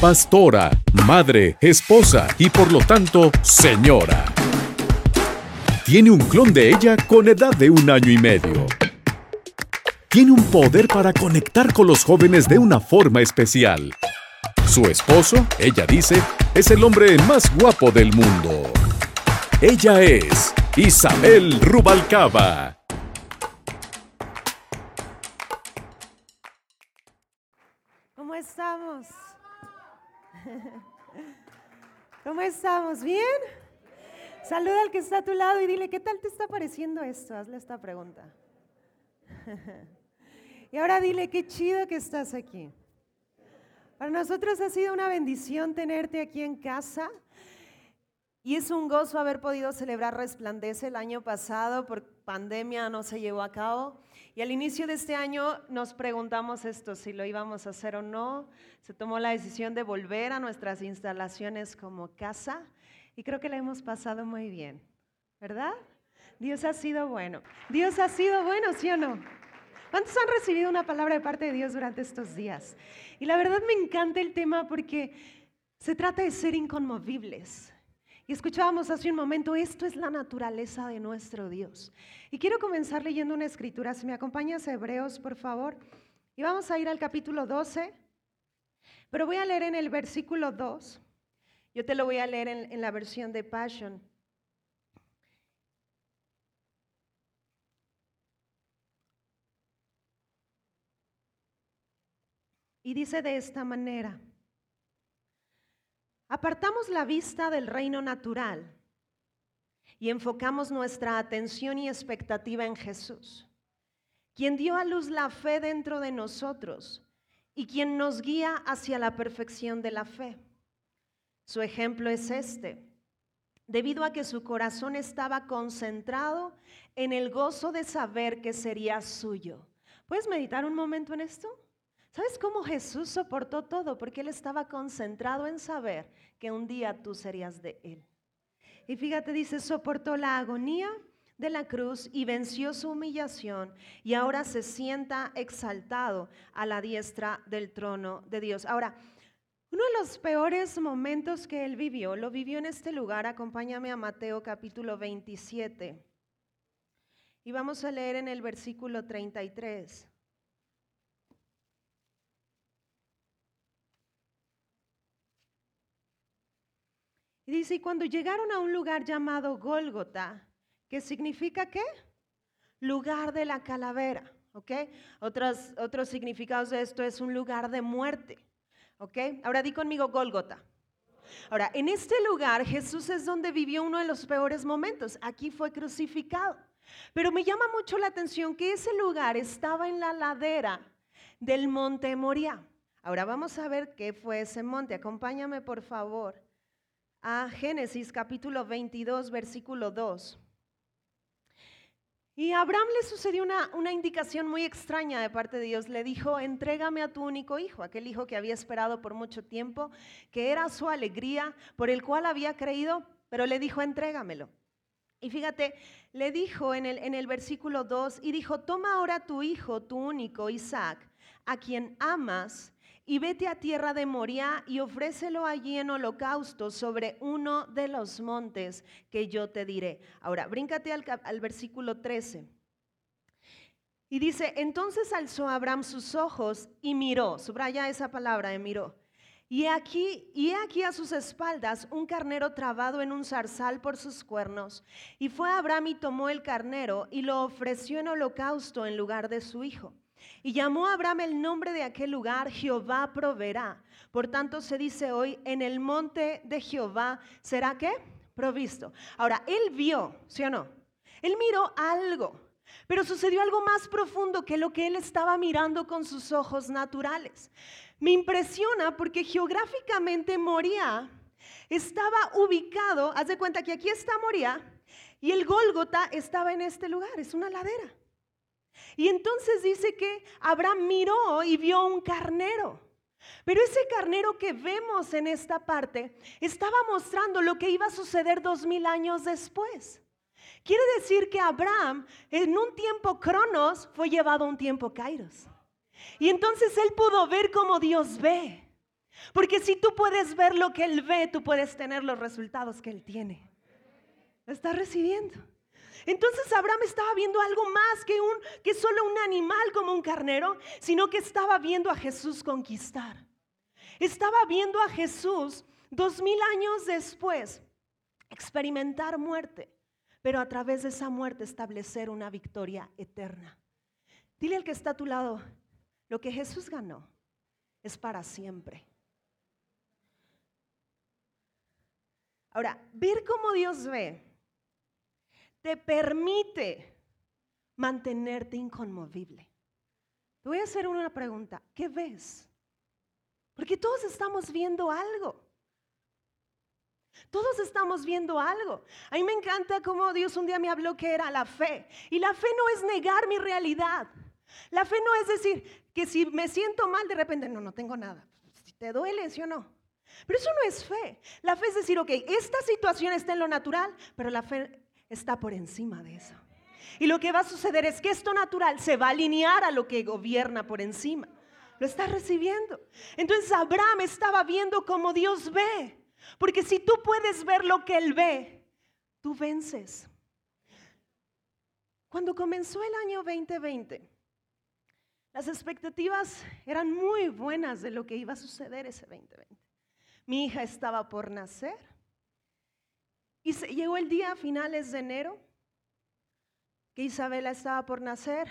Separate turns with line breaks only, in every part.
pastora, madre, esposa y por lo tanto, señora. Tiene un clon de ella con edad de un año y medio. Tiene un poder para conectar con los jóvenes de una forma especial. Su esposo, ella dice, es el hombre más guapo del mundo. Ella es Isabel Rubalcaba.
¿Cómo estamos? ¿Bien? Saluda al que está a tu lado y dile, ¿qué tal te está pareciendo esto? Hazle esta pregunta. Y ahora dile, qué chido que estás aquí. Para nosotros ha sido una bendición tenerte aquí en casa. Y es un gozo haber podido celebrar Resplandece el año pasado, por pandemia no se llevó a cabo. Y al inicio de este año nos preguntamos esto, si lo íbamos a hacer o no. Se tomó la decisión de volver a nuestras instalaciones como casa y creo que la hemos pasado muy bien, ¿verdad? Dios ha sido bueno. Dios ha sido bueno, ¿sí o no? ¿Cuántos han recibido una palabra de parte de Dios durante estos días? Y la verdad me encanta el tema porque se trata de ser inconmovibles. Y escuchábamos hace un momento, esto es la naturaleza de nuestro Dios. Y quiero comenzar leyendo una escritura. Si me acompañas Hebreos, por favor. Y vamos a ir al capítulo 12. Pero voy a leer en el versículo 2. Yo te lo voy a leer en, en la versión de Passion. Y dice de esta manera, apartamos la vista del reino natural y enfocamos nuestra atención y expectativa en Jesús, quien dio a luz la fe dentro de nosotros y quien nos guía hacia la perfección de la fe. Su ejemplo es este. Debido a que su corazón estaba concentrado en el gozo de saber que sería suyo. ¿Puedes meditar un momento en esto? ¿Sabes cómo Jesús soportó todo? Porque Él estaba concentrado en saber que un día tú serías de Él. Y fíjate, dice, soportó la agonía de la cruz y venció su humillación y ahora se sienta exaltado a la diestra del trono de Dios. Ahora, uno de los peores momentos que él vivió, lo vivió en este lugar. Acompáñame a Mateo capítulo 27. Y vamos a leer en el versículo 33. Y dice, y cuando llegaron a un lugar llamado Gólgota, ¿qué significa qué? Lugar de la calavera, ¿ok? Otros, otros significados de esto es un lugar de muerte, ¿ok? Ahora di conmigo Gólgota. Ahora, en este lugar Jesús es donde vivió uno de los peores momentos. Aquí fue crucificado. Pero me llama mucho la atención que ese lugar estaba en la ladera del monte Moria. Ahora vamos a ver qué fue ese monte. Acompáñame, por favor a Génesis capítulo 22, versículo 2. Y a Abraham le sucedió una, una, indicación muy extraña de parte de Dios. Le dijo, entrégame a tu único hijo, aquel hijo que había esperado por mucho tiempo, que era su alegría, por el cual había creído, pero le dijo, entrégamelo. Y fíjate, le dijo en el, en el versículo 2, y dijo, toma ahora tu hijo, tu único, Isaac, a quien amas, y vete a tierra de Moria y ofrécelo allí en holocausto sobre uno de los montes que yo te diré. Ahora, bríncate al, versículo 13. Y dice, entonces alzó Abraham sus ojos y miró, subraya esa palabra de miró. Y aquí, y aquí a sus espaldas un carnero trabado en un zarzal por sus cuernos. Y fue Abraham y tomó el carnero y lo ofreció en holocausto en lugar de su hijo. Y llamó a Abraham el nombre de aquel lugar, Jehová proveerá. Por tanto se dice hoy, en el monte de Jehová será qué? Provisto. Ahora, él vio, ¿sí o no? Él miró algo, pero sucedió algo más profundo que lo que él estaba mirando con sus ojos naturales. Me impresiona porque geográficamente Moría estaba ubicado, haz de cuenta que aquí está Moría y el Gólgota estaba en este lugar, es una ladera. Y entonces dice que Abraham miró y vio un carnero. Pero ese carnero que vemos en esta parte estaba mostrando lo que iba a suceder dos mil años después. Quiere decir que Abraham en un tiempo cronos fue llevado a un tiempo kairos. Y entonces él pudo ver cómo Dios ve. Porque si tú puedes ver lo que Él ve, tú puedes tener los resultados que Él tiene. Lo estás recibiendo. Entonces Abraham estaba viendo algo más que, un, que solo un animal como un carnero, sino que estaba viendo a Jesús conquistar. Estaba viendo a Jesús dos mil años después experimentar muerte, pero a través de esa muerte establecer una victoria eterna. Dile al que está a tu lado, lo que Jesús ganó es para siempre. Ahora, ver cómo Dios ve te permite mantenerte inconmovible. Te voy a hacer una pregunta. ¿Qué ves? Porque todos estamos viendo algo. Todos estamos viendo algo. A mí me encanta cómo Dios un día me habló que era la fe. Y la fe no es negar mi realidad. La fe no es decir que si me siento mal de repente, no, no tengo nada. Si te duele, ¿sí o no? Pero eso no es fe. La fe es decir, ok, esta situación está en lo natural, pero la fe está por encima de eso. Y lo que va a suceder es que esto natural se va a alinear a lo que gobierna por encima. Lo está recibiendo. Entonces Abraham estaba viendo como Dios ve. Porque si tú puedes ver lo que Él ve, tú vences. Cuando comenzó el año 2020, las expectativas eran muy buenas de lo que iba a suceder ese 2020. Mi hija estaba por nacer y llegó el día a finales de enero que Isabela estaba por nacer.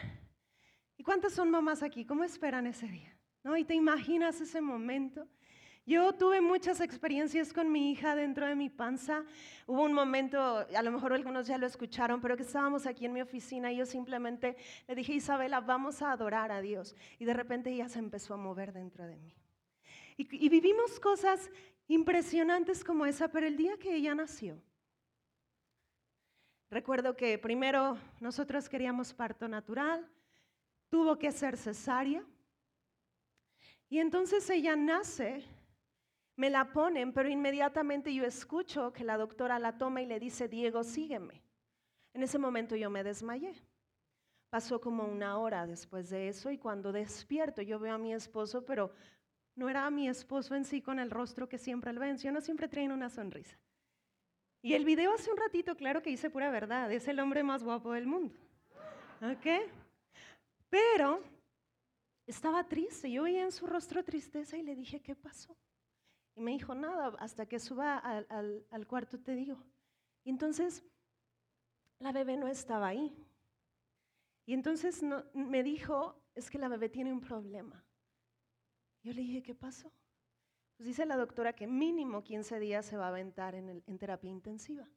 ¿Y cuántas son mamás aquí? ¿Cómo esperan ese día? ¿No? Y te imaginas ese momento. Yo tuve muchas experiencias con mi hija dentro de mi panza. Hubo un momento, a lo mejor algunos ya lo escucharon, pero que estábamos aquí en mi oficina y yo simplemente le dije, Isabela, vamos a adorar a Dios. Y de repente ella se empezó a mover dentro de mí. Y, y vivimos cosas impresionantes como esa, pero el día que ella nació, Recuerdo que primero nosotros queríamos parto natural, tuvo que ser cesárea. Y entonces ella nace, me la ponen, pero inmediatamente yo escucho que la doctora la toma y le dice, Diego, sígueme. En ese momento yo me desmayé. Pasó como una hora después de eso y cuando despierto yo veo a mi esposo, pero no era mi esposo en sí con el rostro que siempre él ven, no siempre traen una sonrisa. Y el video hace un ratito, claro que dice pura verdad, es el hombre más guapo del mundo. ¿Ok? Pero estaba triste, yo veía en su rostro tristeza y le dije, ¿qué pasó? Y me dijo, nada, hasta que suba al, cuarto te digo. Y entonces la bebé no estaba ahí. Y entonces me dijo, es que la bebé tiene un problema. Yo le dije, ¿qué pasó? Pues dice la doctora que mínimo 15 días se va a aventar en, terapia intensiva.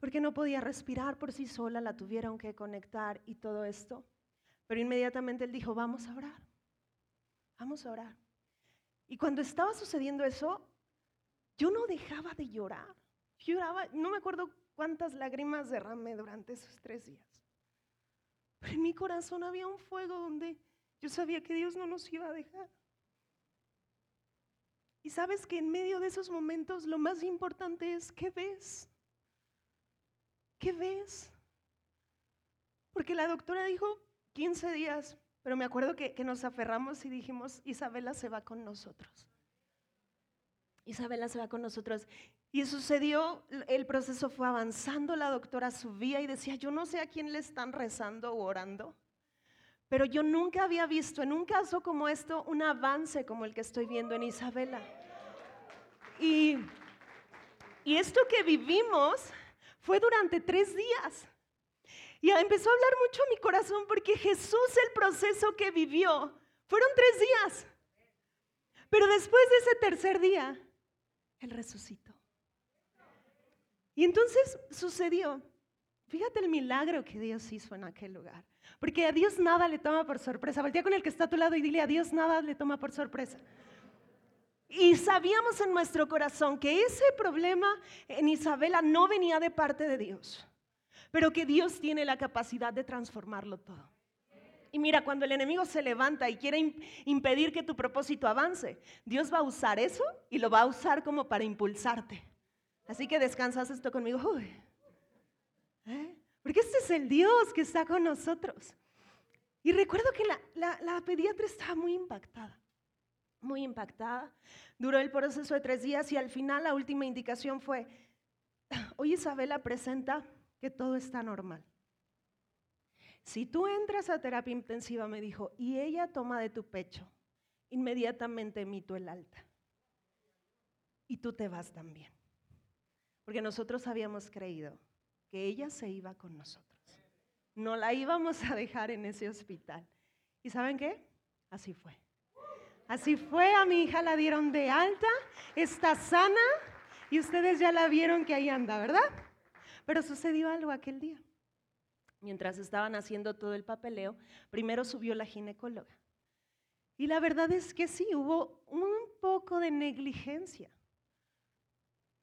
Porque no podía respirar por sí sola, la tuvieron que conectar y todo esto. Pero inmediatamente él dijo, vamos a orar, vamos a orar. Y cuando estaba sucediendo eso, yo no dejaba de llorar. Lloraba, no me acuerdo cuántas lágrimas derramé durante esos tres días. Pero en mi corazón había un fuego donde yo sabía que Dios no nos iba a dejar. Y sabes que en medio de esos momentos lo más importante es qué ves. ¿Qué ves? Porque la doctora dijo 15 días, pero me acuerdo que, nos aferramos y dijimos, Isabela se va con nosotros. Isabela se va con nosotros. Y sucedió, el proceso fue avanzando, la doctora subía y decía, yo no sé a quién le están rezando o orando. Pero yo nunca había visto en un caso como esto un avance como el que estoy viendo en Isabela. Y, y esto que vivimos fue durante tres días. Y empezó a hablar mucho mi corazón porque Jesús el proceso que vivió fueron tres días. Pero después de ese tercer día, Él resucitó. Y entonces sucedió, fíjate el milagro que Dios hizo en aquel lugar. Porque a Dios nada le toma por sorpresa. Voltea con el que está a tu lado y dile, a Dios nada le toma por sorpresa. Y sabíamos en nuestro corazón que ese problema en Isabela no venía de parte de Dios, pero que Dios tiene la capacidad de transformarlo todo. Y mira, cuando el enemigo se levanta y quiere impedir que tu propósito avance, Dios va a usar eso y lo va a usar como para impulsarte. Así que descansas esto conmigo. ¿Eh? Porque este es el Dios que está con nosotros. Y recuerdo que la, pediatra estaba muy impactada. muy impactada. Duró el proceso de tres días y al final la última indicación fue, hoy Isabela presenta que todo está normal. Si tú entras a terapia intensiva, me dijo, y ella toma de tu pecho, inmediatamente emito el alta. Y tú te vas también. Porque nosotros habíamos creído que ella se iba con nosotros. No la íbamos a dejar en ese hospital. ¿Y saben qué? Así fue. Así fue, a mi hija la dieron de alta, está sana y ustedes ya la vieron que ahí anda, ¿verdad? Pero sucedió algo aquel día. Mientras estaban haciendo todo el papeleo, primero subió la ginecóloga. Y la verdad es que sí, hubo un poco de negligencia.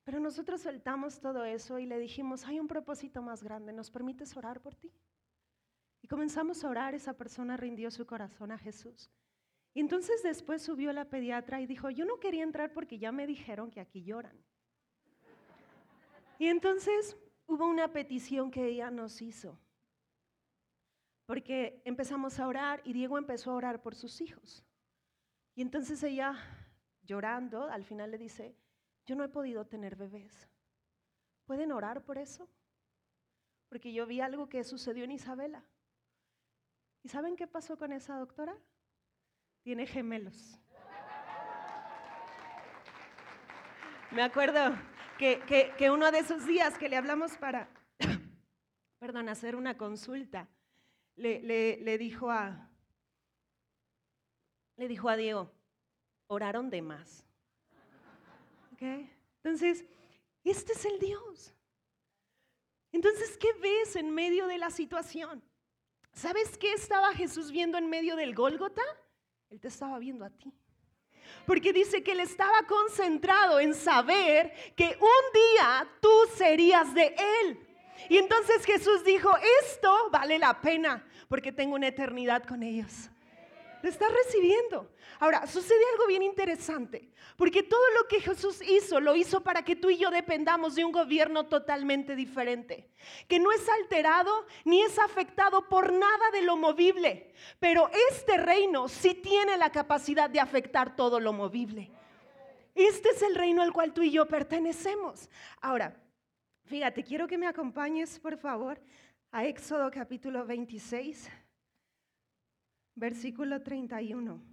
Pero nosotros soltamos todo eso y le dijimos, hay un propósito más grande, ¿nos permites orar por ti? Y comenzamos a orar, esa persona rindió su corazón a Jesús. Y entonces después subió la pediatra y dijo, yo no quería entrar porque ya me dijeron que aquí lloran. Y entonces hubo una petición que ella nos hizo, porque empezamos a orar y Diego empezó a orar por sus hijos. Y entonces ella, llorando, al final le dice, yo no he podido tener bebés. ¿Pueden orar por eso? Porque yo vi algo que sucedió en Isabela. ¿Y saben qué pasó con esa doctora? Tiene gemelos. Me acuerdo que, uno de esos días que le hablamos para, perdón, hacer una consulta, le, dijo a, le dijo a Diego, oraron de más. Entonces, este es el Dios. Entonces, ¿qué ves en medio de la situación? ¿Sabes qué estaba Jesús viendo en medio del Gólgota? Él te estaba viendo a ti. Porque dice que él estaba concentrado en saber que un día tú serías de él. Y entonces Jesús dijo, esto vale la pena porque tengo una eternidad con ellos. Lo estás recibiendo. Ahora, sucede algo bien interesante, porque todo lo que Jesús hizo, lo hizo para que tú y yo dependamos de un gobierno totalmente diferente, que no es alterado ni es afectado por nada de lo movible, pero este reino sí tiene la capacidad de afectar todo lo movible. Este es el reino al cual tú y yo pertenecemos. Ahora, fíjate, quiero que me acompañes, por favor, a Éxodo capítulo 26, versículo 31.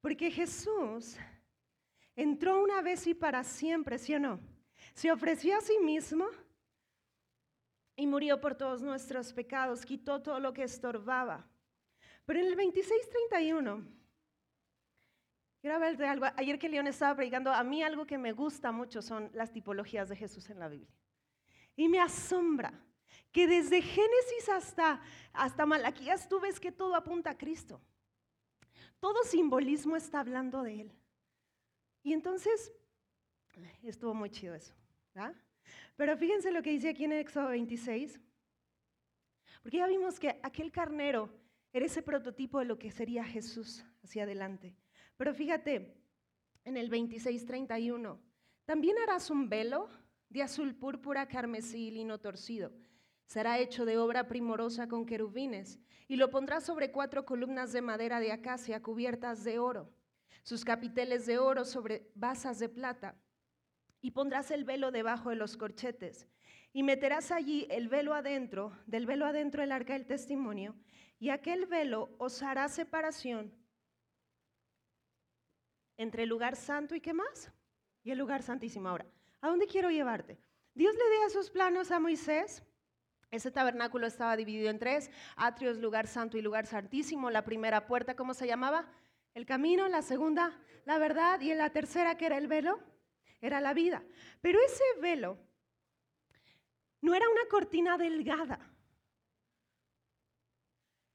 Porque Jesús entró una vez y para siempre, ¿sí o no? Se ofreció a sí mismo y murió por todos nuestros pecados, quitó todo lo que estorbaba. Pero en el 26:31, quiero hablar de algo. Ayer que León estaba predicando, a mí algo que me gusta mucho son las tipologías de Jesús en la Biblia. Y me asombra que desde Génesis hasta, hasta Malaquías tú ves que todo apunta a Cristo. Todo simbolismo está hablando de Él. Y entonces, estuvo muy chido eso. Pero fíjense lo que dice aquí en Éxodo 26. Porque ya vimos que aquel carnero era ese prototipo de lo que sería Jesús hacia adelante. Pero fíjate, en el 26:31, también harás un velo de azul púrpura, carmesí y lino torcido. Será hecho de obra primorosa con querubines y lo pondrás sobre cuatro columnas de madera de acacia cubiertas de oro, sus capiteles de oro sobre basas de plata, y pondrás el velo debajo de los corchetes, y meterás allí el velo adentro, del velo adentro el arca del testimonio, y aquel velo os hará separación entre el lugar santo y qué más, y el lugar santísimo. Ahora, ¿a dónde quiero llevarte? Dios le da sus planos a Moisés ese tabernáculo estaba dividido en tres, atrios, lugar santo y lugar santísimo. La primera puerta, ¿cómo se llamaba? El camino, la segunda, la verdad, y en la tercera, que era el velo, era la vida. Pero ese velo no era una cortina delgada,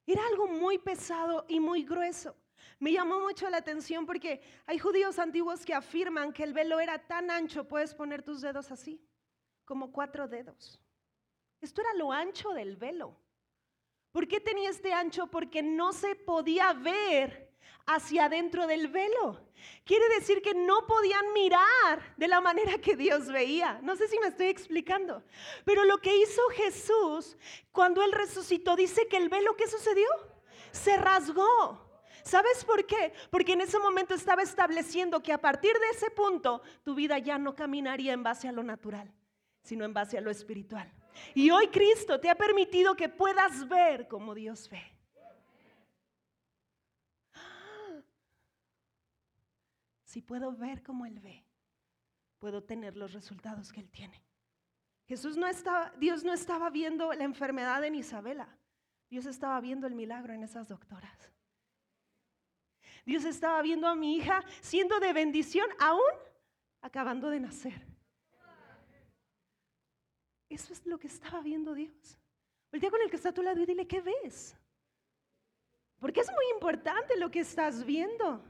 era algo muy pesado y muy grueso. Me llamó mucho la atención porque hay judíos antiguos que afirman que el velo era tan ancho, puedes poner tus dedos así, como cuatro dedos. Esto era lo ancho del velo. ¿Por qué tenía este ancho? Porque no se podía ver hacia adentro del velo. Quiere decir que no podían mirar de la manera que Dios veía. No sé si me estoy explicando. Pero lo que hizo Jesús cuando Él resucitó, dice que el velo, ¿qué sucedió? Se rasgó. ¿Sabes por qué? Porque en ese momento estaba estableciendo que a partir de ese punto tu vida ya no caminaría en base a lo natural, sino en base a lo espiritual. Y hoy Cristo te ha permitido que puedas ver como Dios ve. Si puedo ver como Él ve, puedo tener los resultados que Él tiene. Jesús no estaba, Dios no estaba viendo la enfermedad en Isabela. Dios estaba viendo el milagro en esas doctoras. Dios estaba viendo a mi hija siendo de bendición aún acabando de nacer. Eso es lo que estaba viendo Dios. Día con el que está a tu lado y dile, ¿qué ves? Porque es muy importante lo que estás viendo.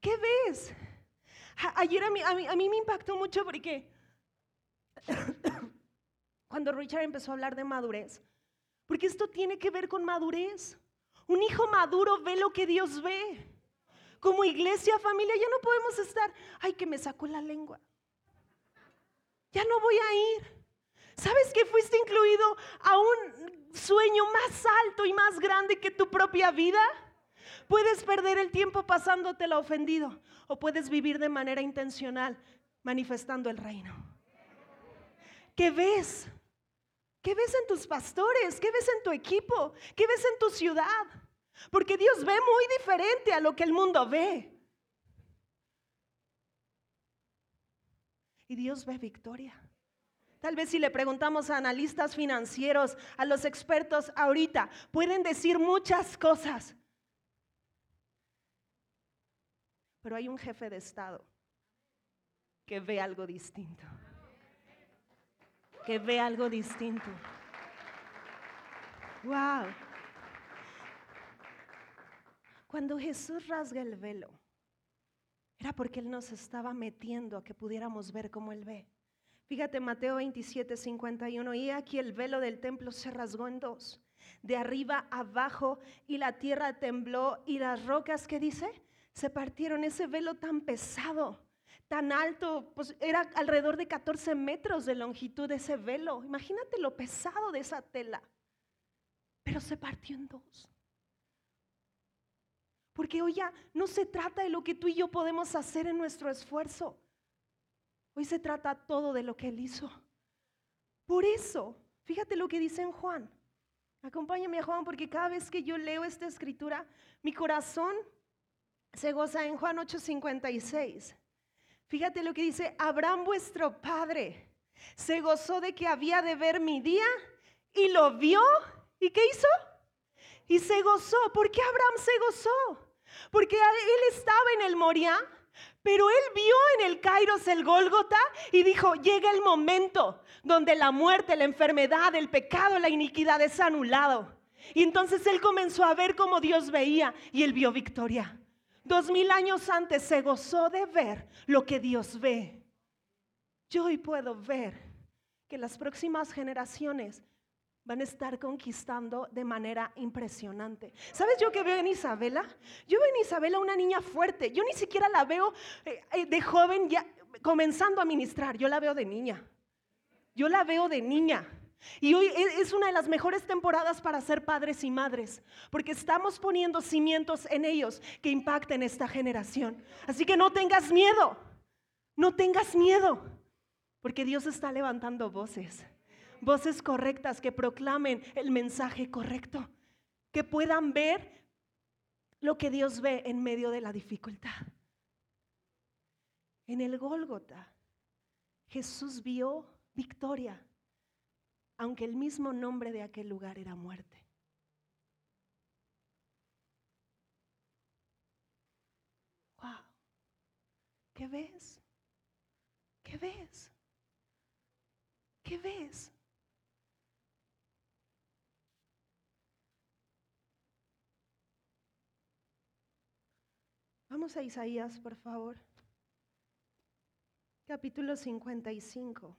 ¿Qué ves? Ayer a mí, a mí me impactó mucho porque cuando Richard empezó a hablar de madurez, porque esto tiene que ver con madurez. Un hijo maduro ve lo que Dios ve. Como iglesia, familia, ya no podemos estar, ay, que me sacó la lengua. Ya no voy a ir. ¿Sabes que fuiste incluido a un sueño más alto y más grande que tu propia vida? Puedes perder el tiempo pasándote la ofendido o puedes vivir de manera intencional manifestando el reino. ¿Qué ves? ¿Qué ves en tus pastores? ¿Qué ves en tu equipo? ¿Qué ves en tu ciudad? Porque Dios ve muy diferente a lo que el mundo ve. Y Dios ve victoria. Tal vez si le preguntamos a analistas financieros, a los expertos ahorita, pueden decir muchas cosas. Pero hay un jefe de Estado que ve algo distinto que ve algo distinto. Wow. Cuando Jesús rasga el velo, era porque Él nos estaba metiendo a que pudiéramos ver como Él ve. Fíjate Mateo 27, 51, y aquí el velo del templo se rasgó en dos, de arriba abajo, y la tierra tembló, y las rocas, ¿qué dice? Se partieron ese velo tan pesado tan alto, pues era alrededor de 14 metros de longitud ese velo. Imagínate lo pesado de esa tela. Pero se partió en dos. Porque hoy no se trata de lo que tú y yo podemos hacer en nuestro esfuerzo. Hoy se trata todo de lo que Él hizo. Por eso, fíjate lo que dice en Juan. Acompáñame a Juan porque cada vez que yo leo esta escritura, mi corazón se goza en Juan 8:56. Fíjate lo que dice, Abraham vuestro padre se gozó de que había de ver mi día y lo vio. ¿Y qué hizo? Y se gozó. ¿Por qué Abraham se gozó? Porque él estaba en el Moria, pero él vio en el Kairos el Gólgota y dijo, llega el momento donde la muerte, la enfermedad, el pecado, la iniquidad es anulado. Y entonces él comenzó a ver cómo Dios veía y él vio victoria. Dos mil años antes se gozó de ver lo que Dios ve. Yo hoy puedo ver que las próximas generaciones van a estar conquistando de manera impresionante. ¿Sabes yo que veo en Isabela? Yo veo en Isabela una niña fuerte. Yo ni siquiera la veo eh, eh, de joven ya comenzando a ministrar. Yo la veo de niña. Yo la veo de niña. Y hoy e, es una de las mejores temporadas para ser padres y madres, porque estamos poniendo cimientos en ellos que impacten esta generación. Así que no tengas miedo, no tengas miedo, porque Dios está levantando voces, voces correctas que proclamen el mensaje correcto, que puedan ver lo que Dios ve en medio de la dificultad. En el Gólgota, Jesús vio victoria aunque el mismo nombre de aquel lugar era muerte. Wow. ¿Qué ves? ¿Qué ves? ¿Qué ves? Vamos a Isaías, por favor. Capítulo 55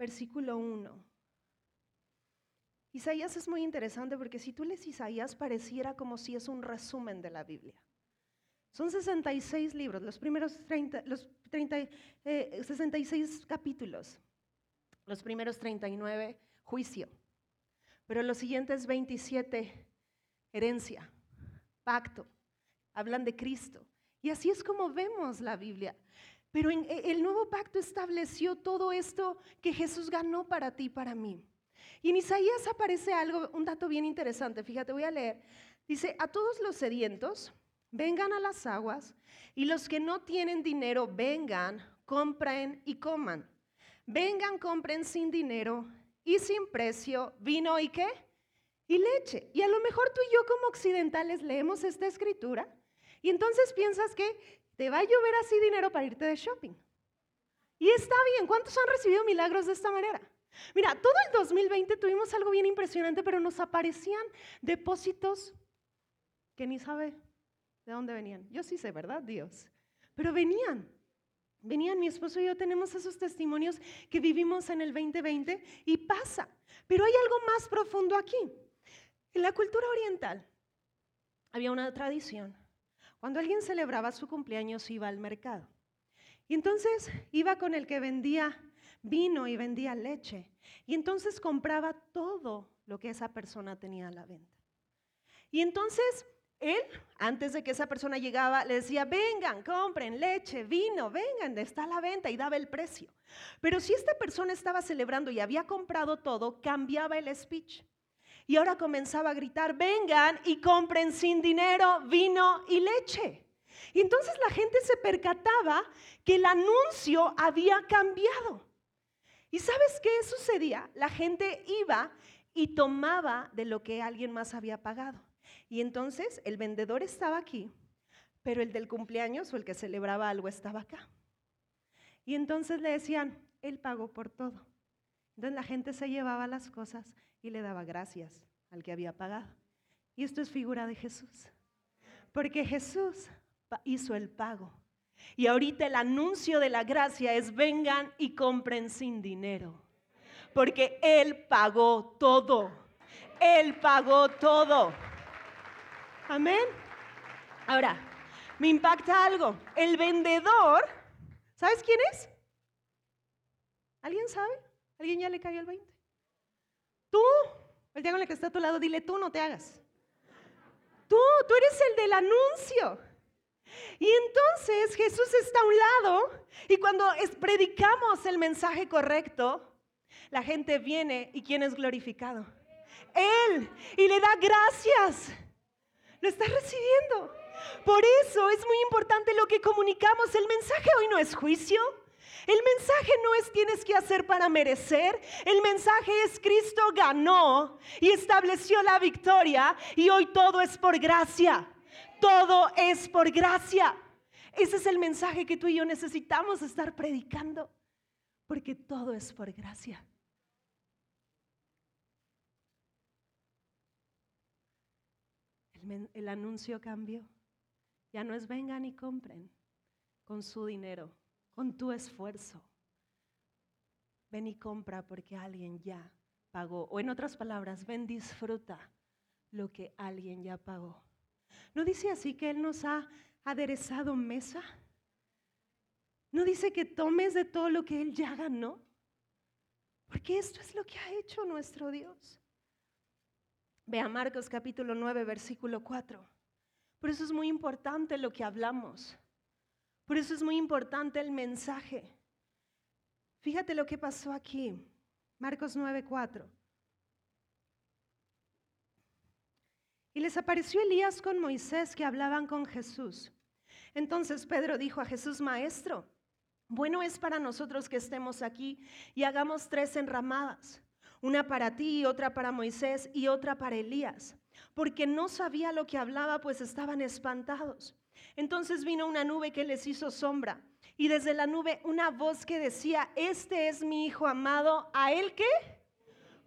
versículo 1. Isaías es muy interesante porque si tú lees Isaías pareciera como si es un resumen de la Biblia. Son 66 libros, los primeros 30, los 30, 66 eh, capítulos, los primeros 39 juicio, pero los siguientes 27 herencia, pacto. Hablan de Cristo. Y así es como vemos la Biblia. Pero e, el nuevo pacto estableció todo esto que Jesús ganó para ti y para mí. Y en Isaías aparece algo, un dato bien interesante. Fíjate, voy a leer. Dice, a todos los sedientos, vengan a las aguas, y los que no tienen dinero, vengan, compren y coman. Vengan, compren sin dinero y sin precio vino y qué? Y leche. Y a lo mejor tú y yo como occidentales leemos esta escritura y entonces piensas que te va a llover así dinero para irte de shopping. Y está bien, ¿cuántos han recibido milagros de esta manera? Mira, todo el 2020 tuvimos algo bien impresionante, pero nos aparecían depósitos que ni sabe de dónde venían. Yo sí sé, ¿verdad? Dios. Pero venían. Venían, mi esposo y yo tenemos esos testimonios que vivimos en el 2020 y pasa. Pero hay algo más profundo aquí. En la cultura oriental había una tradición. Cuando alguien celebraba su cumpleaños iba al mercado. Y entonces iba con el que vendía vino y vendía leche. Y entonces compraba todo lo que esa persona tenía a la venta. Y entonces él, antes de que esa persona llegaba, le decía, vengan, compren leche, vino, vengan, está a la venta y daba el precio. Pero si esta persona estaba celebrando y había comprado todo, cambiaba el speech. Y ahora comenzaba a gritar, vengan y compren sin dinero vino y leche. Y entonces la gente se percataba que el anuncio había cambiado. ¿Y sabes qué sucedía? La gente iba y tomaba de lo que alguien más había pagado. Y entonces el vendedor estaba aquí, pero el del cumpleaños o el que celebraba algo estaba acá. Y entonces le decían, él pagó por todo. Entonces la gente se llevaba las cosas y le daba gracias al que había pagado. Y esto es figura de Jesús. Porque Jesús hizo el pago. Y ahorita el anuncio de la gracia es vengan y compren sin dinero. Porque Él pagó todo. Él pagó todo. Amén. Ahora, me impacta algo. El vendedor, ¿sabes quién es? ¿Alguien sabe? ¿Alguien ya le cayó el 20? Tú, el día con el que está a tu lado, dile tú, no te hagas. Tú, tú eres el del anuncio. Y entonces Jesús está a un lado y cuando predicamos el mensaje correcto, la gente viene y ¿quién es glorificado? Él. Y le da gracias. Lo estás recibiendo. Por eso es muy importante lo que comunicamos. El mensaje hoy no es juicio. El mensaje no es tienes que hacer para merecer. El mensaje es Cristo ganó y estableció la victoria y hoy todo es por gracia. Todo es por gracia. Ese es el mensaje que tú y yo necesitamos estar predicando. Porque todo es por gracia. el, anuncio cambió. Ya no es vengan y compren con su dinero, con tu esfuerzo. Ven y compra porque alguien ya pagó. O en otras palabras, ven disfruta lo que alguien ya pagó. ¿No dice así que Él nos ha aderezado mesa? ¿No dice que tomes de todo lo que Él ya ganó? Porque esto es lo que ha hecho nuestro Dios. Vea Marcos capítulo 9, versículo 4. Por eso es muy importante lo que hablamos. Por eso es muy importante el mensaje. Fíjate lo que pasó aquí. Marcos 9, 4. Y les apareció Elías con Moisés que hablaban con Jesús. Entonces Pedro dijo a Jesús, Maestro, bueno es para nosotros que estemos aquí y hagamos tres enramadas una para ti, otra para Moisés y otra para Elías, porque no sabía lo que hablaba, pues estaban espantados. Entonces vino una nube que les hizo sombra, y desde la nube una voz que decía, este es mi hijo amado, ¿a él qué?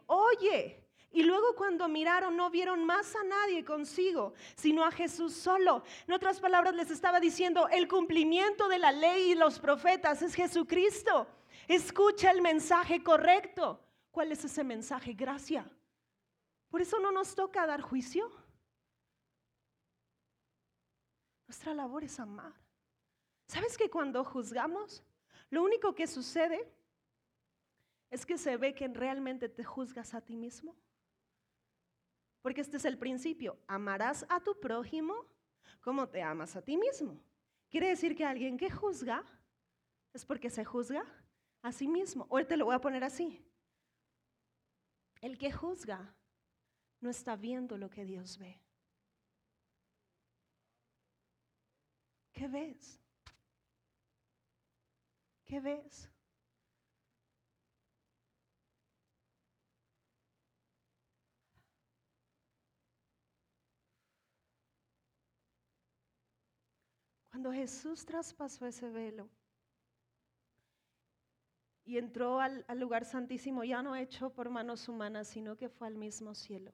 Oye. Y luego cuando miraron no vieron más a nadie consigo, sino a Jesús solo. En otras palabras les estaba diciendo, el cumplimiento de la ley y los profetas es Jesucristo. Escucha el mensaje correcto. ¿Cuál es ese mensaje? Gracia. Por eso no nos toca dar juicio. Nuestra labor es amar. ¿Sabes que cuando juzgamos, lo único que sucede es que se ve que realmente te juzgas a ti mismo? Porque este es el principio. Amarás a tu prójimo como te amas a ti mismo. Quiere decir que alguien que juzga es porque se juzga a sí mismo. Hoy te lo voy a poner así. El que juzga no está viendo lo que Dios ve. ¿Qué ves? ¿Qué ves? Cuando Jesús traspasó ese velo y entró al, lugar santísimo, ya no hecho por manos humanas, sino que fue al mismo cielo.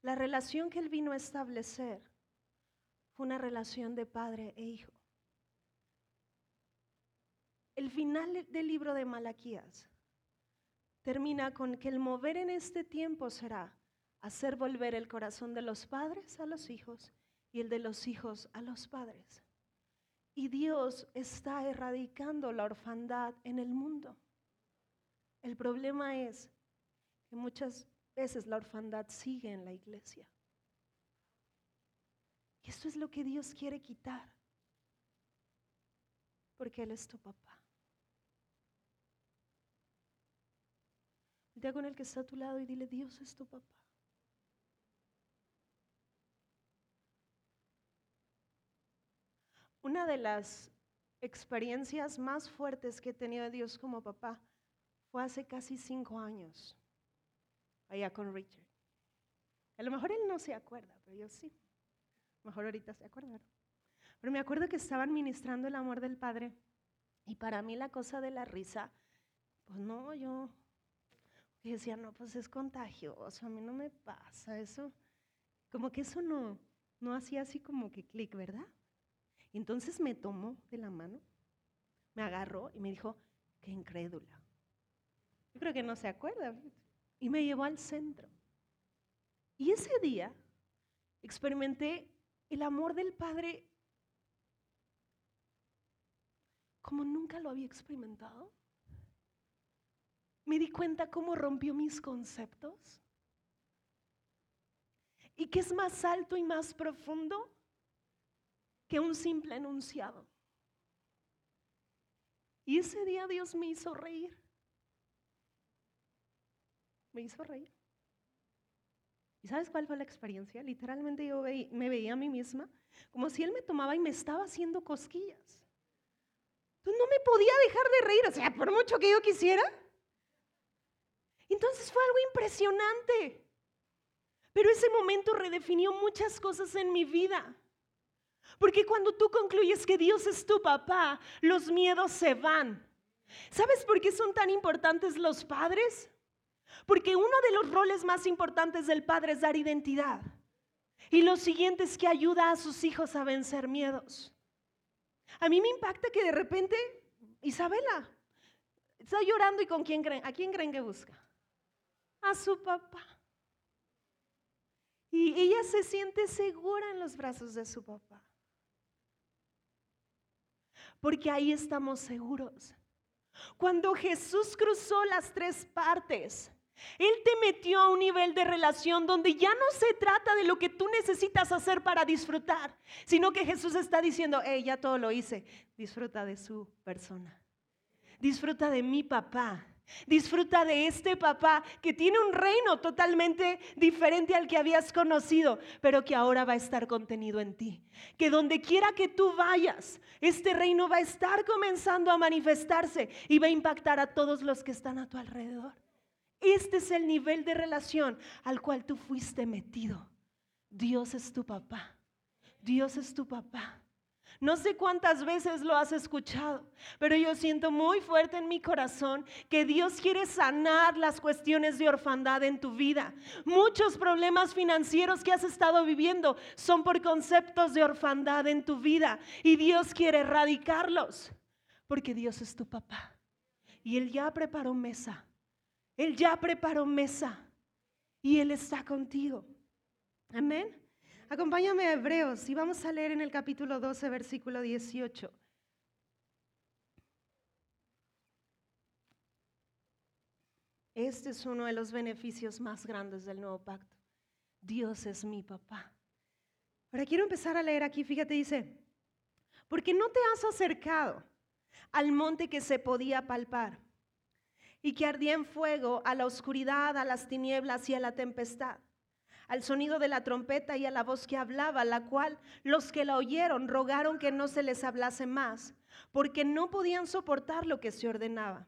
La relación que él vino a establecer fue una relación de padre e hijo. El final del libro de Malaquías termina con que el mover en este tiempo será hacer volver el corazón de los padres a los hijos y el de los hijos a los padres. Y Dios está erradicando la orfandad en el mundo. El problema es que muchas veces la orfandad sigue en la iglesia. Eso es lo que Dios quiere quitar. Porque Él es tu papá. Dile con el que está a tu lado y dile, Dios es tu papá. Una de las experiencias más fuertes que he tenido de Dios como papá fue hace casi cinco años, allá con Richard. A lo mejor él no se acuerda, pero yo sí. Mejor ahorita se acuerda. Pero me acuerdo que estaban ministrando el amor del Padre y para mí la cosa de la risa, pues no, yo decía, no, pues es contagioso, a mí no me pasa eso. Como que eso no, no hacía así como que clic, ¿verdad? Entonces me tomó de la mano, me agarró y me dijo, qué incrédula. Yo creo que no se acuerda. Y me llevó al centro. Y ese día experimenté el amor del Padre como nunca lo había experimentado. Me di cuenta cómo rompió mis conceptos y que es más alto y más profundo que un simple enunciado. Y ese día Dios me hizo reír. Me hizo reír. ¿Y sabes cuál fue la experiencia? Literalmente yo me veía a mí misma como si Él me tomaba y me estaba haciendo cosquillas. Entonces no me podía dejar de reír, o sea, por mucho que yo quisiera. Entonces fue algo impresionante. Pero ese momento redefinió muchas cosas en mi vida. Porque cuando tú concluyes que Dios es tu papá, los miedos se van. ¿Sabes por qué son tan importantes los padres? Porque uno de los roles más importantes del padre es dar identidad. Y lo siguiente es que ayuda a sus hijos a vencer miedos. A mí me impacta que de repente Isabela está llorando y con quién creen, ¿a quién creen que busca? A su papá. Y ella se siente segura en los brazos de su papá porque ahí estamos seguros. Cuando Jesús cruzó las tres partes, Él te metió a un nivel de relación donde ya no se trata de lo que tú necesitas hacer para disfrutar, sino que Jesús está diciendo, hey, ya todo lo hice, disfruta de su persona, disfruta de mi papá, Disfruta de este papá que tiene un reino totalmente diferente al que habías conocido, pero que ahora va a estar contenido en ti. Que donde quiera que tú vayas, este reino va a estar comenzando a manifestarse y va a impactar a todos los que están a tu alrededor. Este es el nivel de relación al cual tú fuiste metido. Dios es tu papá. Dios es tu papá. No sé cuántas veces lo has escuchado, pero yo siento muy fuerte en mi corazón que Dios quiere sanar las cuestiones de orfandad en tu vida. Muchos problemas financieros que has estado viviendo son por conceptos de orfandad en tu vida y Dios quiere erradicarlos porque Dios es tu papá y Él ya preparó mesa. Él ya preparó mesa y Él está contigo. Amén. Acompáñame a Hebreos y vamos a leer en el capítulo 12, versículo 18. Este es uno de los beneficios más grandes del nuevo pacto. Dios es mi papá. Ahora quiero empezar a leer aquí, fíjate, dice, porque no te has acercado al monte que se podía palpar y que ardía en fuego a la oscuridad, a las tinieblas y a la tempestad, al sonido de la trompeta y a la voz que hablaba, la cual los que la oyeron rogaron que no se les hablase más, porque no podían soportar lo que se ordenaba.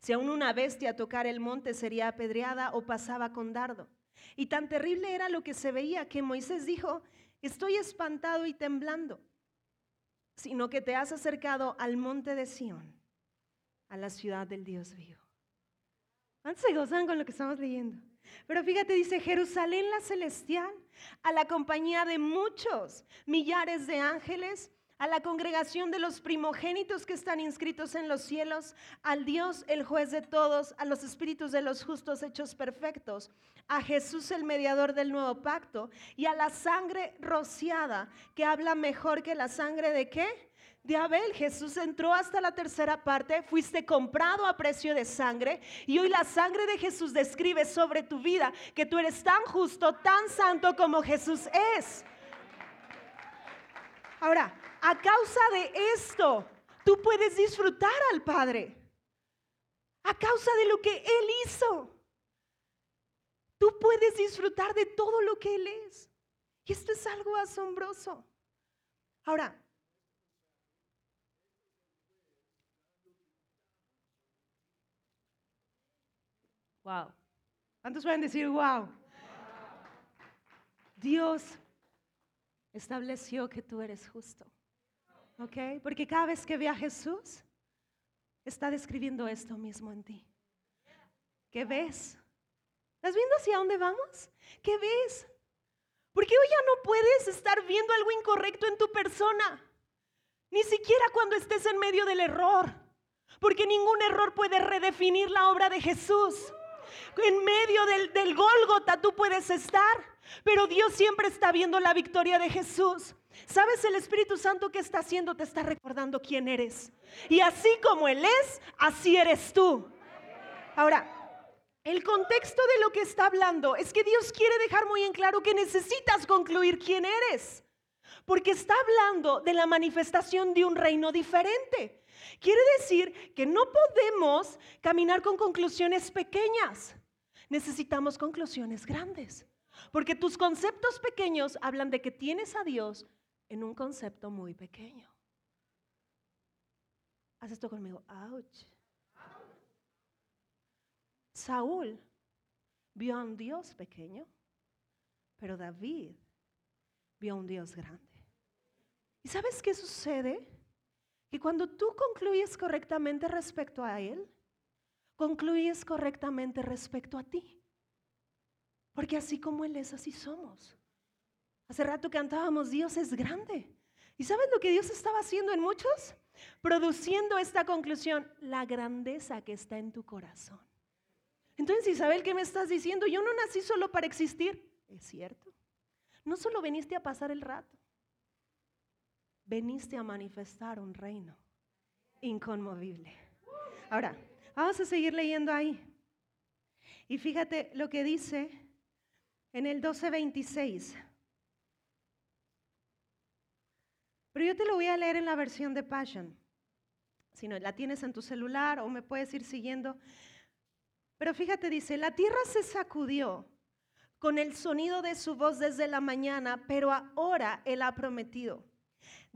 Si aún una bestia tocara el monte sería apedreada o pasaba con dardo. Y tan terrible era lo que se veía que Moisés dijo, estoy espantado y temblando, sino que te has acercado al monte de Sión, a la ciudad del Dios vivo. ¿Cuántos se gozan con lo que estamos leyendo? Pero fíjate, dice Jerusalén la celestial, a la compañía de muchos millares de ángeles a la congregación de los primogénitos que están inscritos en los cielos, al Dios, el juez de todos, a los espíritus de los justos hechos perfectos, a Jesús, el mediador del nuevo pacto, y a la sangre rociada, que habla mejor que la sangre de qué? De Abel. Jesús entró hasta la tercera parte, fuiste comprado a precio de sangre y hoy la sangre de Jesús describe sobre tu vida que tú eres tan justo, tan santo como Jesús es. Ahora, a causa de esto, tú puedes disfrutar al Padre. A causa de lo que Él hizo. Tú puedes disfrutar de todo lo que Él es. Y esto es algo asombroso. Ahora, wow. ¿Cuántos pueden decir wow? Dios estableció que tú eres justo. ¿Ok? Porque cada vez que ve a Jesús, está describiendo esto mismo en ti. ¿Qué ves? ¿Estás viendo hacia dónde vamos? ¿Qué ves? Porque hoy ya no puedes estar viendo algo incorrecto en tu persona. Ni siquiera cuando estés en medio del error. Porque ningún error puede redefinir la obra de Jesús. En medio del, del Gólgota tú puedes estar, pero Dios siempre está viendo la victoria de Jesús. ¿Sabes el Espíritu Santo que está haciendo? Te está recordando quién eres. Y así como Él es, así eres tú. Ahora, el contexto de lo que está hablando es que Dios quiere dejar muy en claro que necesitas concluir quién eres. Porque está hablando de la manifestación de un reino diferente. Quiere decir que no podemos caminar con conclusiones pequeñas. Necesitamos conclusiones grandes. Porque tus conceptos pequeños hablan de que tienes a Dios en un concepto muy pequeño. Haz esto conmigo. Ouch. Saúl vio a un Dios pequeño, pero David vio a un Dios grande. ¿Y sabes qué sucede? Que cuando tú concluyes correctamente respecto a Él, concluyes correctamente respecto a ti. Porque así como Él es, así somos. Hace rato cantábamos, Dios es grande. ¿Y sabes lo que Dios estaba haciendo en muchos? Produciendo esta conclusión, la grandeza que está en tu corazón. Entonces, Isabel, ¿qué me estás diciendo? Yo no nací solo para existir. Es cierto. No solo viniste a pasar el rato, veniste a manifestar un reino inconmovible. Ahora, vamos a seguir leyendo ahí. Y fíjate lo que dice en el 1226. Pero yo te lo voy a leer en la versión de Passion. Si no, la tienes en tu celular o me puedes ir siguiendo. Pero fíjate, dice, la tierra se sacudió con el sonido de su voz desde la mañana, pero ahora Él ha prometido,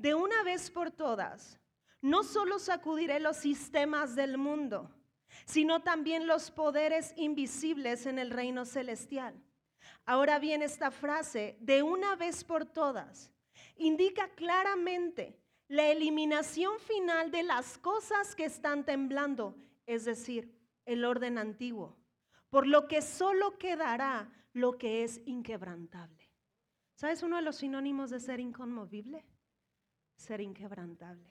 de una vez por todas, no solo sacudiré los sistemas del mundo, sino también los poderes invisibles en el reino celestial. Ahora bien, esta frase, de una vez por todas, indica claramente la eliminación final de las cosas que están temblando, es decir, el orden antiguo, por lo que solo quedará lo que es inquebrantable. ¿Sabes uno de los sinónimos de ser inconmovible? Ser inquebrantable.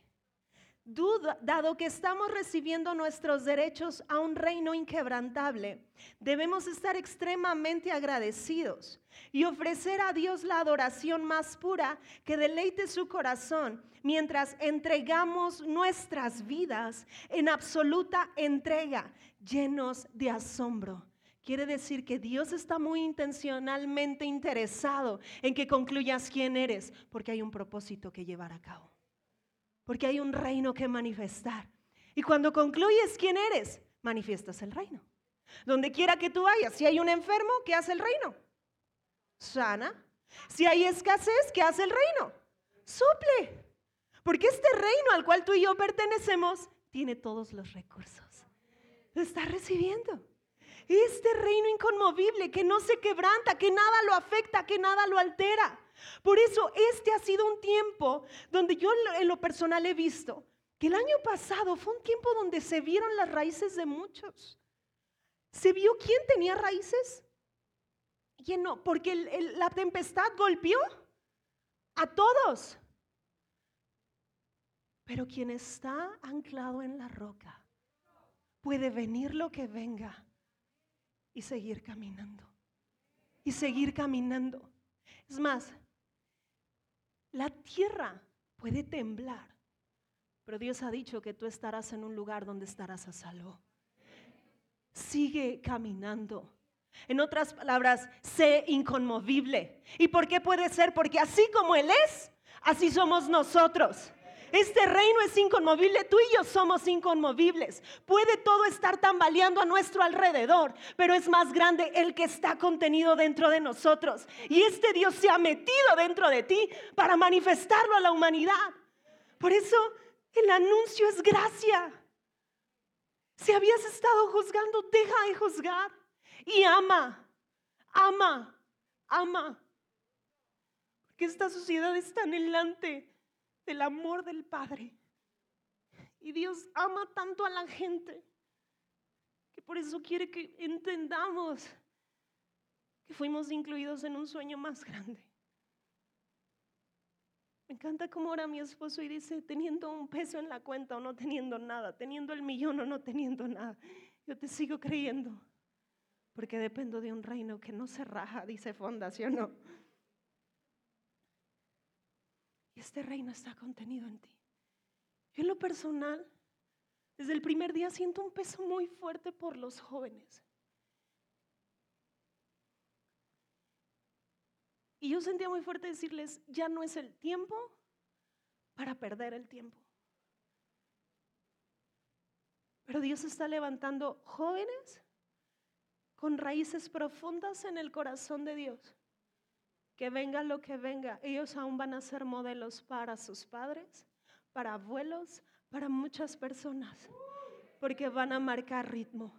Dado que estamos recibiendo nuestros derechos a un reino inquebrantable, debemos estar extremadamente agradecidos y ofrecer a Dios la adoración más pura que deleite su corazón mientras entregamos nuestras vidas en absoluta entrega, llenos de asombro quiere decir que Dios está muy intencionalmente interesado en que concluyas quién eres, porque hay un propósito que llevar a cabo, porque hay un reino que manifestar. Y cuando concluyes quién eres, manifiestas el reino. Donde quiera que tú vayas, si hay un enfermo, ¿qué hace el reino? Sana. Si hay escasez, ¿qué hace el reino? Suple. Porque este reino al cual tú y yo pertenecemos tiene todos los recursos. Lo está recibiendo. Este reino inconmovible que no se quebranta, que nada lo afecta, que nada lo altera. Por eso este ha sido un tiempo donde yo en lo personal he visto que el año pasado fue un tiempo donde se vieron las raíces de muchos. ¿Se vio quién tenía raíces? ¿Quién no? Porque la tempestad golpeó a todos. Pero quien está anclado en la roca puede venir lo que venga y seguir caminando. Y seguir caminando. Es más, la tierra puede temblar pero Dios ha dicho que tú estarás en un lugar donde estarás a salvo. Sigue caminando. En otras palabras, sé inconmovible. ¿Y por qué puede ser? Porque así como Él es, así somos nosotros. Este reino es inconmovible, tú y yo somos inconmovibles. Puede todo estar tambaleando a nuestro alrededor, pero es más grande el que está contenido dentro de nosotros. Y este Dios se ha metido dentro de ti para manifestarlo a la humanidad. Por eso el anuncio es gracia. Si habías estado juzgando, deja de juzgar y ama, ama, ama. Porque esta sociedad está delante del amor del Padre. Y Dios ama tanto a la gente que por eso quiere que entendamos que fuimos incluidos en un sueño más grande. Me encanta cómo ora mi esposo y dice, teniendo un peso en la cuenta o no teniendo nada, teniendo el millón o no teniendo nada, yo te sigo creyendo, porque dependo de un reino que no se raja, dice Fundación, no. Y este reino está contenido en ti. En lo personal, desde el primer día siento un peso muy fuerte por los jóvenes. Y yo sentía muy fuerte decirles, ya no es el tiempo para perder el tiempo. Pero Dios está levantando jóvenes con raíces profundas en el corazón de Dios. Que venga lo que venga, ellos aún van a ser modelos para sus padres, para abuelos, para muchas personas, porque van a marcar ritmo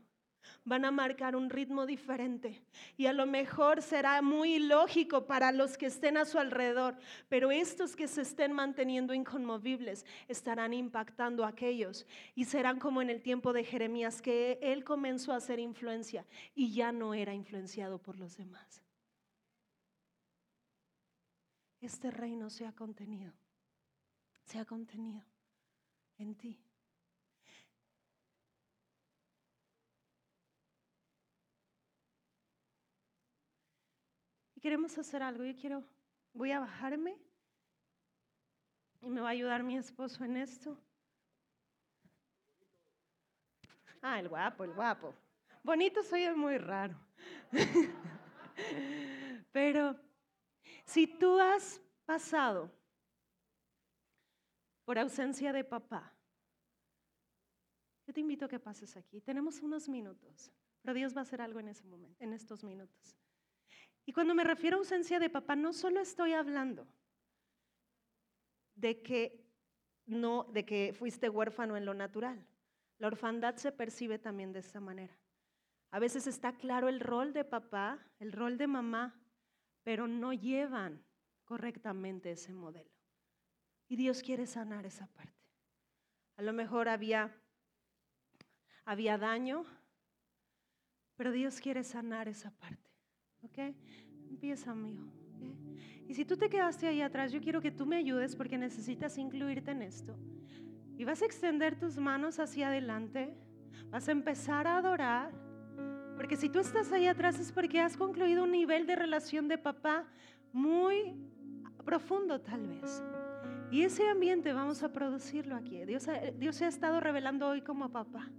van a marcar un ritmo diferente. Y a lo mejor será muy lógico para los que estén a su alrededor, pero estos que se estén manteniendo inconmovibles estarán impactando a aquellos y serán como en el tiempo de Jeremías, que él comenzó a hacer influencia y ya no era influenciado por los demás. Este reino se ha contenido, se ha contenido en ti. queremos hacer algo. Yo quiero, voy a bajarme y me va a ayudar mi esposo en esto. Ah, el guapo, el guapo. Bonito soy muy raro. Pero si tú has pasado por ausencia de papá, yo te invito a que pases aquí. Tenemos unos minutos, pero Dios va a hacer algo en ese momento, en estos minutos. Y cuando me refiero a ausencia de papá, no solo estoy hablando de que no, de que fuiste huérfano en lo natural. La orfandad se percibe también de esta manera. A veces está claro el rol de papá, el rol de mamá, pero no llevan correctamente ese modelo. Y Dios quiere sanar esa parte. A lo mejor había, había daño, pero Dios quiere sanar esa parte. ¿ok? Empieza, amigo. Y si tú te quedaste ahí atrás, yo quiero que tú me ayudes porque necesitas incluirte en esto. Y vas a extender tus manos hacia adelante, vas a empezar a adorar, porque si tú estás ahí atrás es porque has concluido un nivel de relación de papá muy profundo tal vez. Y ese ambiente vamos a producirlo aquí. Dios, se ha estado revelando hoy como papá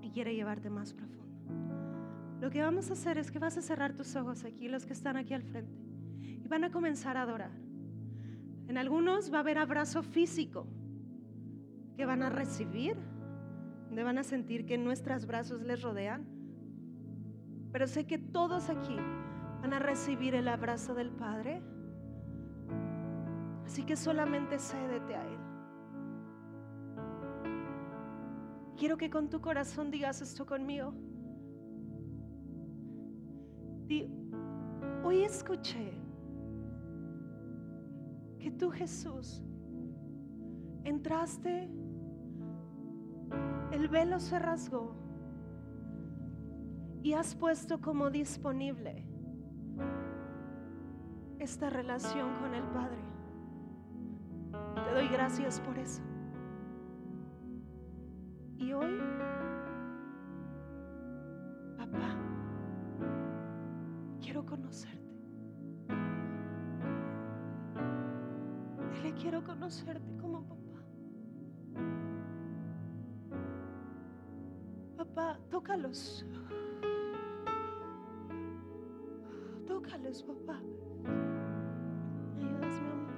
y quiere llevarte más profundo. Lo que vamos a hacer es que vas a cerrar tus ojos aquí, los que están aquí al frente, y van a comenzar a adorar. En algunos va a haber abrazo físico que van a recibir, donde van a sentir que nuestros brazos les rodean. Pero sé que todos aquí van a recibir el abrazo del Padre. Así que solamente cédete a Él. Quiero que con tu corazón digas esto conmigo. Di, hoy escuché que tú Jesús entraste, el velo se rasgó y has puesto como disponible esta relación con el Padre. Te doy gracias por eso. Y hoy, papá, quiero conocerte. Dile, quiero conocerte como papá. Tócalos. Tócalos, papá. Ayudas, mi amor.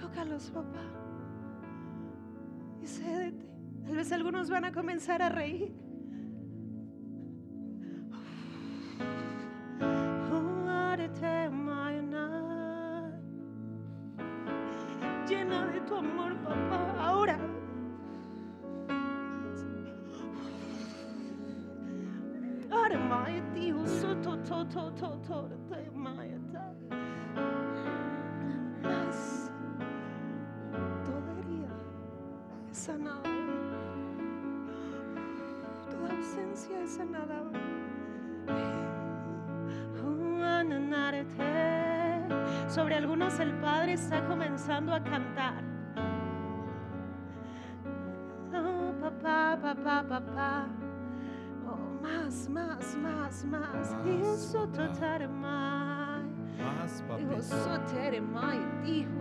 Tócalos, papá. Y cédete. Tal vez algunos van a comenzar a reír. Es sanada. Sobre algunos el Padre está comenzando a cantar. Oh, papá, papá, papá. Oh, más, más, más, más. Eso totarmai.
Más, papito.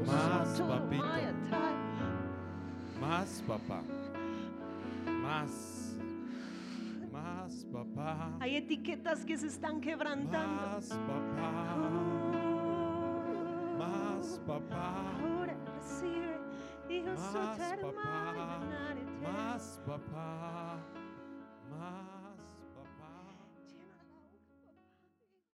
Más, papito. Más, papá. Más. Más, papá.
Hay etiquetas que se están quebrantando.
Más, papá.
Oh.
Más, papá.
Ahora recibe. Dijo
Más, papá.
nanarete.
Más, papá. Más.